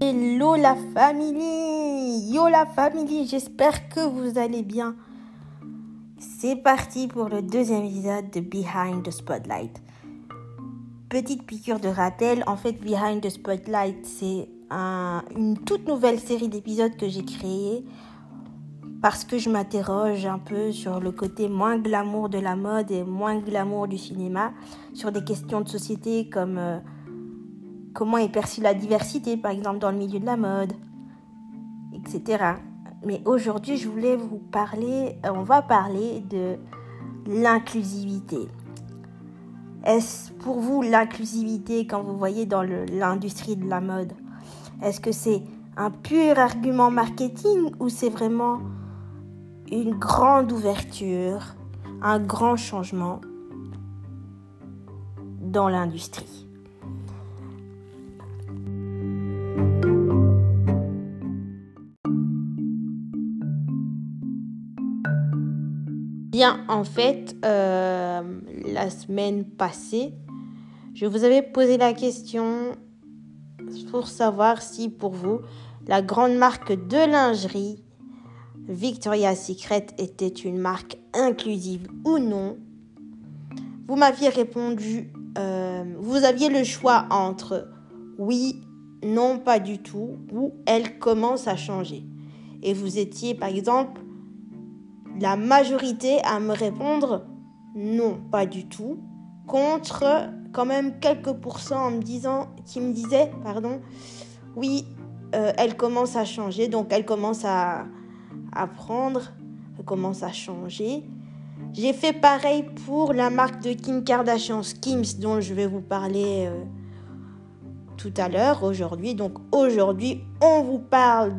Hello la famille Yo la famille, j'espère que vous allez bien. C'est parti pour le deuxième épisode de Behind the Spotlight. Petite piqûre de rappel, en fait Behind the Spotlight c'est une toute nouvelle série d'épisodes que j'ai créée parce que je m'interroge un peu sur le côté moins glamour de la mode et moins glamour du cinéma, sur des questions de société comme euh, comment est perçue la diversité, par exemple, dans le milieu de la mode, etc. Mais aujourd'hui, je voulais vous parler, euh, on va parler de l'inclusivité. Est-ce pour vous l'inclusivité quand vous voyez dans l'industrie de la mode Est-ce que c'est un pur argument marketing ou c'est vraiment une grande ouverture, un grand changement dans l'industrie. Bien, en fait, euh, la semaine passée, je vous avais posé la question pour savoir si pour vous, la grande marque de lingerie Victoria's Secret était une marque inclusive ou non, vous m'aviez répondu, euh, vous aviez le choix entre oui, non, pas du tout, ou elle commence à changer. Et vous étiez, par exemple, la majorité à me répondre non, pas du tout, contre quand même quelques pourcents en me disant, qui me disaient, pardon, oui, euh, elle commence à changer, donc elle commence à, apprendre, commence à changer. J'ai fait pareil pour la marque de Kim Kardashian, Skims, dont je vais vous parler euh, tout à l'heure, aujourd'hui. Donc aujourd'hui, on vous parle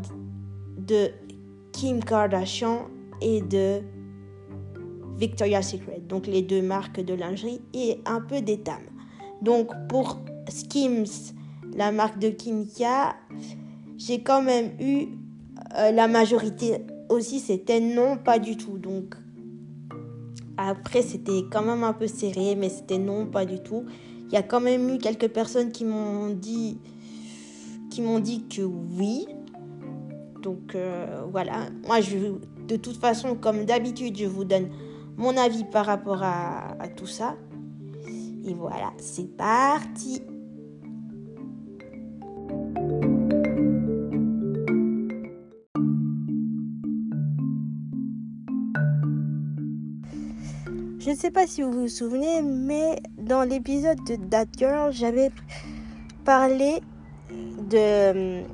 de Kim Kardashian et de Victoria's Secret, donc les deux marques de lingerie et un peu d'étam. Donc pour Skims, la marque de Kimka, j'ai quand même eu euh, la majorité aussi c'était non, pas du tout. Donc après c'était quand même un peu serré, mais c'était non, pas du tout. Il y a quand même eu quelques personnes qui m'ont dit qui m'ont dit que oui. Donc euh, voilà, moi je de toute façon comme d'habitude je vous donne mon avis par rapport à tout ça. Et voilà, c'est parti. Je ne sais pas si vous vous souvenez, mais dans l'épisode de That Girl, j'avais parlé de hum,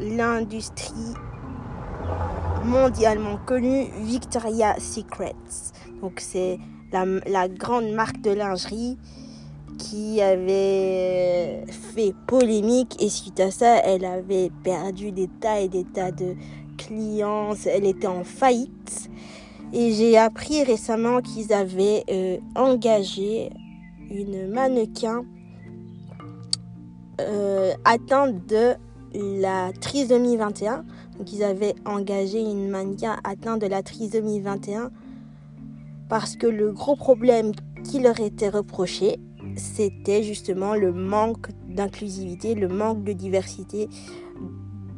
l'industrie mondialement connue Victoria's Secrets. Donc c'est la, grande marque de lingerie qui avait fait polémique et suite à ça, elle avait perdu des tas et des tas de clients, elle était en faillite. Et j'ai appris récemment qu'ils avaient euh, engagé une mannequin euh, atteinte de la trisomie 21. Donc ils avaient engagé une mannequin atteinte de la trisomie 21 parce que le gros problème qui leur était reproché, c'était justement le manque d'inclusivité, le manque de diversité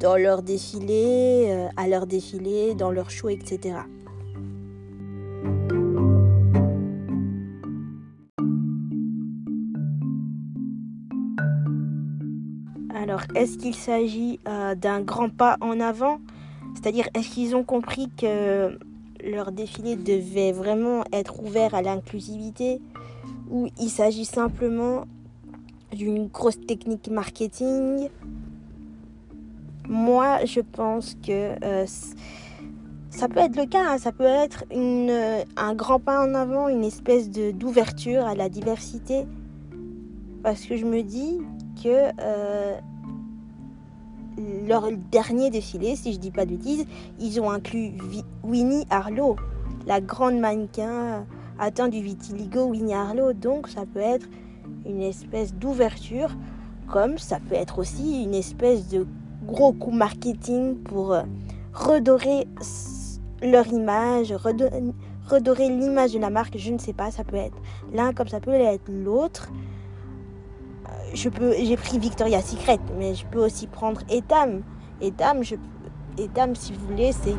dans leur défilé, euh, à leur défilé, dans leur show, etc. Alors, est-ce qu'il s'agit euh, d'un grand pas en avant? C'est-à-dire, est-ce qu'ils ont compris que leur défilé devait vraiment être ouvert à l'inclusivité? Ou il s'agit simplement d'une grosse technique marketing? Moi, je pense que euh, ça peut être le cas, hein. ça peut être un grand pas en avant, une espèce d'ouverture à la diversité. Parce que je me dis euh, leur dernier défilé, si je dis pas de bêtises, ils ont inclus Winnie Harlow, la grande mannequin atteinte du vitiligo Winnie Harlow. Donc ça peut être une espèce d'ouverture, comme ça peut être aussi une espèce de gros coup marketing pour euh, redorer leur image, redorer l'image de la marque, je ne sais pas, ça peut être l'un comme ça peut être l'autre. Je peux, j'ai pris Victoria's Secret, mais je peux aussi prendre Etam. Etam, je, Etam, si vous voulez, c'est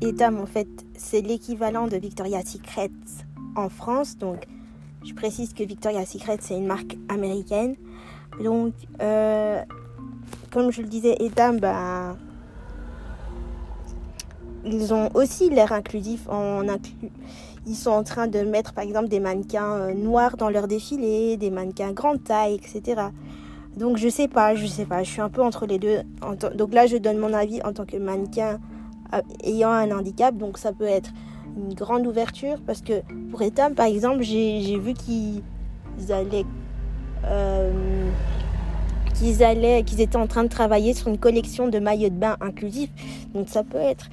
Etam, en fait, c'est l'équivalent de Victoria's Secret en France. Donc, je précise que Victoria's Secret, c'est une marque américaine. Donc, euh, comme je le disais, Etam, ben, ils ont aussi l'air inclusif. En Ils sont en train de mettre, par exemple, des mannequins euh, noirs dans leur défilé, des mannequins grande taille, etc. Donc, je sais pas, je sais pas. Je suis un peu entre les deux. Donc là, je donne mon avis en tant que mannequin euh, ayant un handicap. Donc, ça peut être une grande ouverture parce que pour Etam, par exemple, j'ai vu qu'ils allaient. Euh, qu'ils allaient, qu'ils étaient en train de travailler sur une collection de maillots de bain inclusifs. Donc ça peut être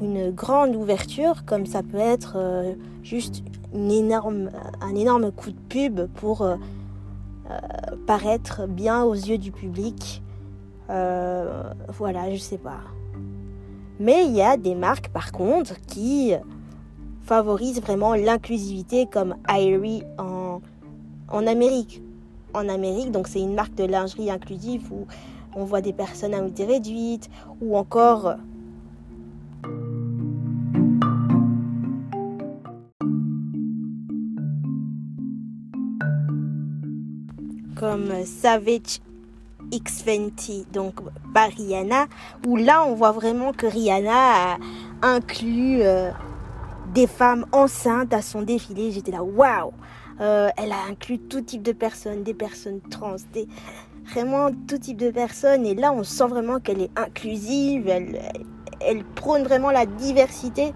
une grande ouverture, comme ça peut être euh, juste un énorme coup de pub pour euh, paraître bien aux yeux du public. voilà, je sais pas. Mais il y a des marques par contre qui favorise vraiment l'inclusivité comme Irie en, en Amérique. En Amérique, donc c'est une marque de lingerie inclusive où on voit des personnes à mobilité réduite ou encore comme Savage X20, donc par Rihanna, où là on voit vraiment que Rihanna a inclus euh, des femmes enceintes à son défilé. J'étais là, waouh euh, Elle a inclus tout type de personnes, des personnes trans, des, vraiment tout type de personnes. Et là, on sent vraiment qu'elle est inclusive, elle, prône vraiment la diversité.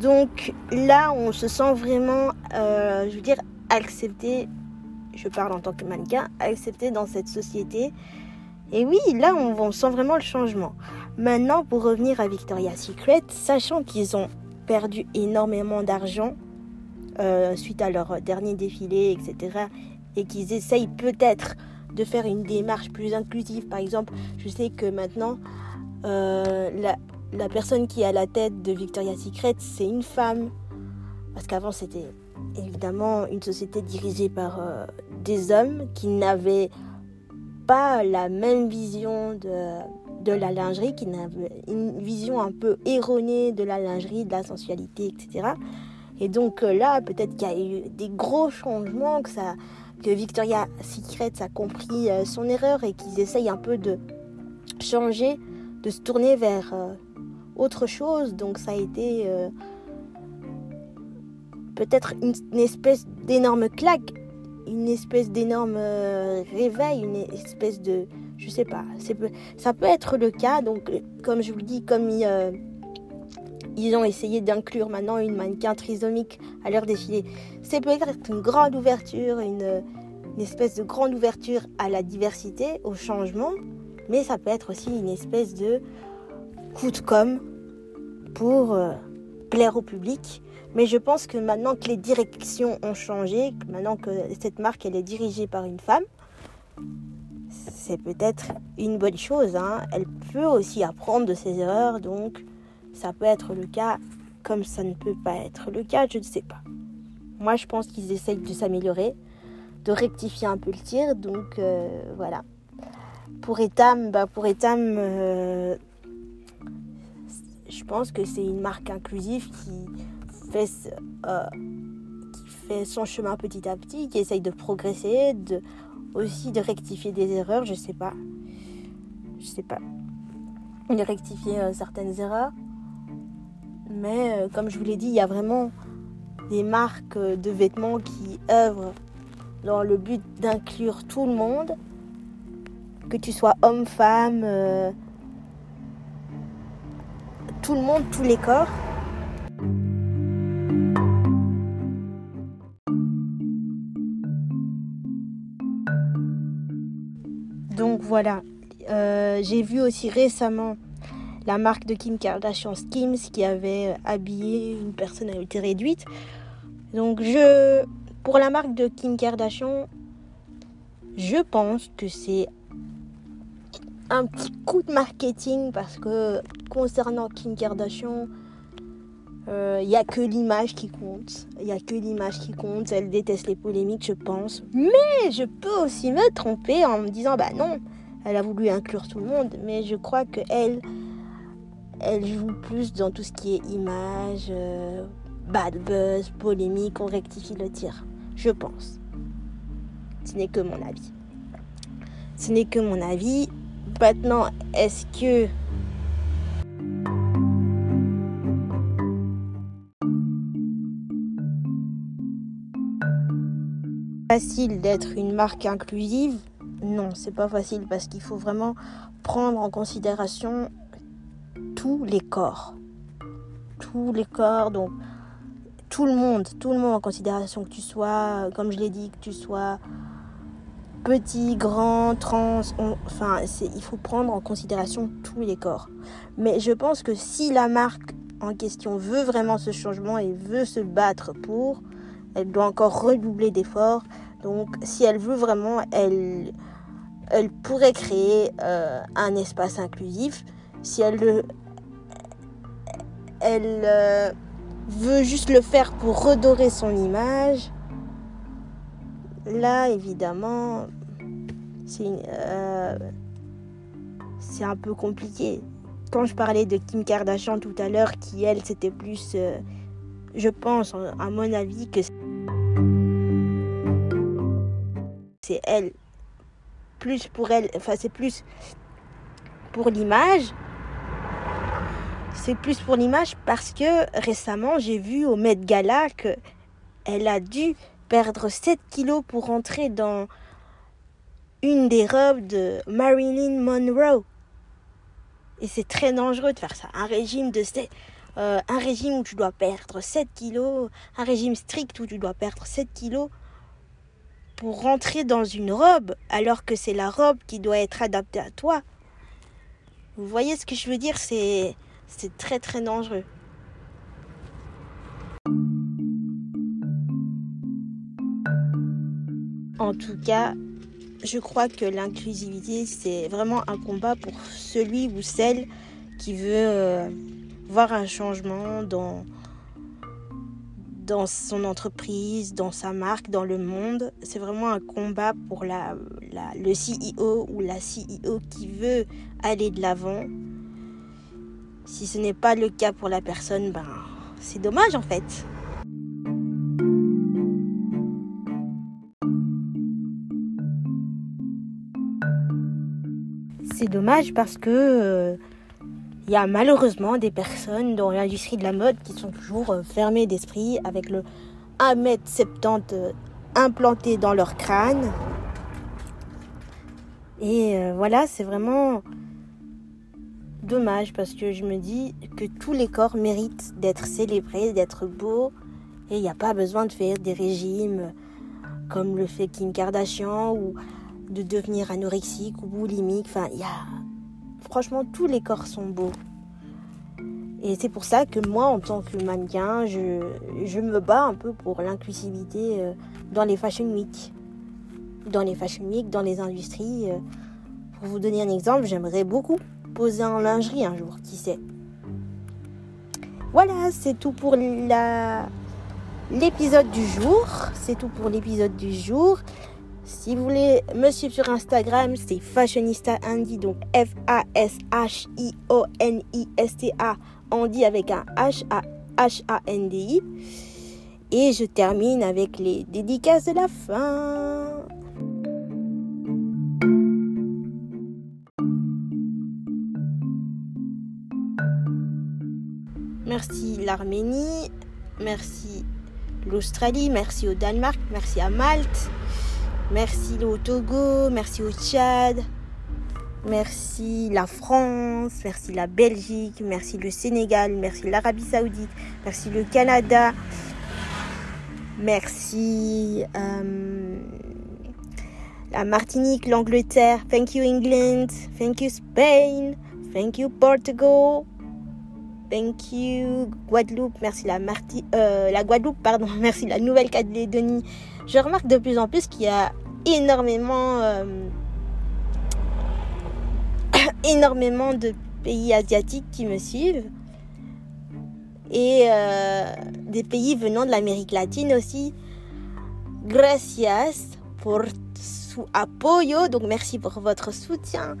Donc là, on se sent vraiment, euh, je veux dire, accepté. Je parle en tant que mannequin, accepté dans cette société. Et oui, là, on, sent vraiment le changement. Maintenant, pour revenir à Victoria's Secret, sachant qu'ils ont perdu énormément d'argent euh, suite à leur dernier défilé, etc. Et qu'ils essayent peut-être de faire une démarche plus inclusive. Par exemple, je sais que maintenant, euh, la, la, personne qui est à la tête de Victoria's Secret, c'est une femme. Parce qu'avant, c'était évidemment une société dirigée par euh, des hommes qui n'avaient pas la même vision de de la lingerie, qui n'a une vision un peu erronée de la lingerie, de la sensualité, etc. Et donc euh, là, peut-être qu'il y a eu des gros changements, que, ça, que Victoria Secret a compris euh, son erreur et qu'ils essayent un peu de changer, de se tourner vers autre chose. Donc ça a été peut-être une, espèce d'énorme claque, une espèce d'énorme réveil, une espèce de je sais pas. Ça peut être le cas. Donc, comme je vous le dis, comme euh, ils, ont essayé d'inclure maintenant une mannequin trisomique à leur défilé, c'est peut-être une grande ouverture, une, espèce de grande ouverture à la diversité, au changement. Mais ça peut être aussi une espèce de coup de com pour euh, plaire au public. Mais je pense que maintenant que les directions ont changé, maintenant que cette marque elle est dirigée par une femme, c'est peut-être une bonne chose. Hein. Elle peut aussi apprendre de ses erreurs, donc ça peut être le cas comme ça ne peut pas être le cas, je ne sais pas. Moi, je pense qu'ils essayent de s'améliorer, de rectifier un peu le tir, donc euh, voilà. Pour Etam, bah pour Etam, euh, je pense que c'est une marque inclusive qui euh, qui fait son chemin petit à petit, qui essaye de progresser, de aussi de rectifier des erreurs, je sais pas. Je sais pas. De rectifier euh, certaines erreurs. Mais euh, comme je vous l'ai dit, il y a vraiment des marques de vêtements qui œuvrent dans le but d'inclure tout le monde, que tu sois homme, femme, tout le monde, tous les corps. Voilà. Euh, j'ai vu aussi récemment la marque de Kim Kardashian Skims qui avait habillé une personnalité réduite. Donc je pour la marque de Kim Kardashian, je pense que c'est un petit coup de marketing parce que concernant Kim Kardashian, Il euh, n'y a que l'image qui compte. Il n'y a que l'image qui compte. Elle déteste les polémiques, je pense. Mais je peux aussi me tromper en me disant, bah non, elle a voulu inclure tout le monde. Mais je crois que elle, elle joue plus dans tout ce qui est image, euh, bad buzz, polémique. On rectifie le tir. Je pense. Ce n'est que mon avis. Ce n'est que mon avis. Maintenant, est-ce que facile d'être une marque inclusive Non, c'est pas facile parce qu'il faut vraiment prendre en considération tous les corps. Tous les corps, donc tout le monde, tout le monde en considération, que tu sois, comme je l'ai dit, que tu sois petit, grand, trans, enfin, il faut prendre en considération tous les corps. Mais je pense que si la marque en question veut vraiment ce changement et veut se battre pour, elle doit encore redoubler d'efforts. Donc si elle veut vraiment, elle, pourrait créer euh, un espace inclusif. Si elle, euh, veut juste le faire pour redorer son image, là évidemment, c'est euh, un peu compliqué. Quand je parlais de Kim Kardashian tout à l'heure, qui elle, c'était plus, je pense, à mon avis, que c'est elle. Plus pour elle, enfin c'est plus pour l'image. C'est plus pour l'image parce que récemment j'ai vu au Met Gala que elle a dû perdre 7 kilos pour rentrer dans une des robes de Marilyn Monroe. Et c'est très dangereux de faire ça. Un régime de euh, un régime où tu dois perdre 7 kilos, un régime strict où tu dois perdre 7 kilos pour rentrer dans une robe alors que c'est la robe qui doit être adaptée à toi. Vous voyez ce que je veux dire? C'est très très dangereux. En tout cas, je crois que l'inclusivité, c'est vraiment un combat pour celui ou celle qui veut euh, voir un changement dans, dans son entreprise, dans sa marque, dans le monde. C'est vraiment un combat pour le CEO ou la CEO qui veut aller de l'avant. Si ce n'est pas le cas pour la personne, ben, c'est dommage en fait. C'est dommage parce que euh, il y a malheureusement des personnes dans l'industrie de la mode qui sont toujours euh, fermées d'esprit avec le 1m70 euh, implanté dans leur crâne. Et euh, voilà, c'est vraiment dommage parce que je me dis que tous les corps méritent d'être célébrés, d'être beaux. Et il n'y a pas besoin de faire des régimes comme le fait Kim Kardashian ou de devenir anorexique ou boulimique. Enfin, il y a franchement, tous les corps sont beaux. Et c'est pour ça que moi, en tant que mannequin, je, me bats un peu pour l'inclusivité euh, dans les Fashion Week. Dans les Fashion Week, dans les industries. Euh. Pour vous donner un exemple, j'aimerais beaucoup poser en lingerie un jour, qui sait. Voilà, c'est tout pour l'épisode du jour. C'est tout pour l'épisode du jour. Si vous voulez me suivre sur Instagram, c'est Fashionista Andy, donc F-A-S-H-I-O-N-I-S-T-A, Andy avec un H-A-H-A-N-D-I. Et je termine avec les dédicaces de la fin. Merci l'Arménie, merci l'Australie, merci au Danemark, merci à Malte. Merci au Togo, merci au Tchad, merci la France, merci la Belgique, merci le Sénégal, merci l'Arabie Saoudite, merci le Canada, merci euh, la Martinique, l'Angleterre, thank you England, thank you Spain, thank you Portugal, thank you Guadeloupe, merci la, Marti euh, la Guadeloupe, pardon, merci la Nouvelle-Calédonie, je remarque de plus en plus qu'il y a énormément, euh, énormément de pays asiatiques qui me suivent. et euh, des pays venant de l'Amérique latine aussi. Gracias por su apoyo. Donc merci pour votre soutien.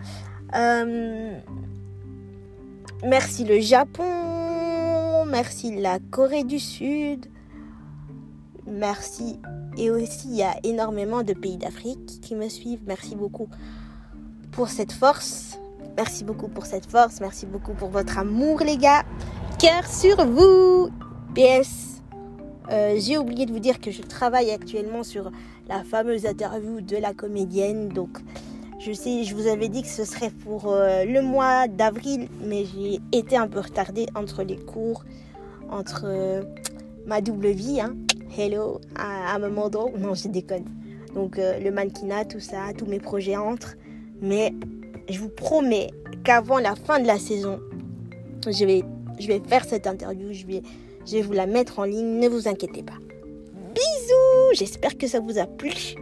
Merci le Japon. Merci la Corée du Sud. Merci. Et aussi, il y a énormément de pays d'Afrique qui me suivent. Merci beaucoup pour cette force. Merci beaucoup pour cette force. Merci beaucoup pour votre amour, les gars. Cœur sur vous. PS. Euh, j'ai oublié de vous dire que je travaille actuellement sur la fameuse interview de la comédienne. Donc, je sais, je vous avais dit que ce serait pour euh, le mois d'avril, mais j'ai été un peu retardée entre les cours, entre euh, ma double vie. Hein. Hello, à, un model. Non, je déconne. Donc, le mannequinat, tout ça, tous mes projets entrent. Mais je vous promets qu'avant la fin de la saison, je vais, je vais faire cette interview, je vais, je vais vous la mettre en ligne, ne vous inquiétez pas. Bisous, j'espère que ça vous a plu.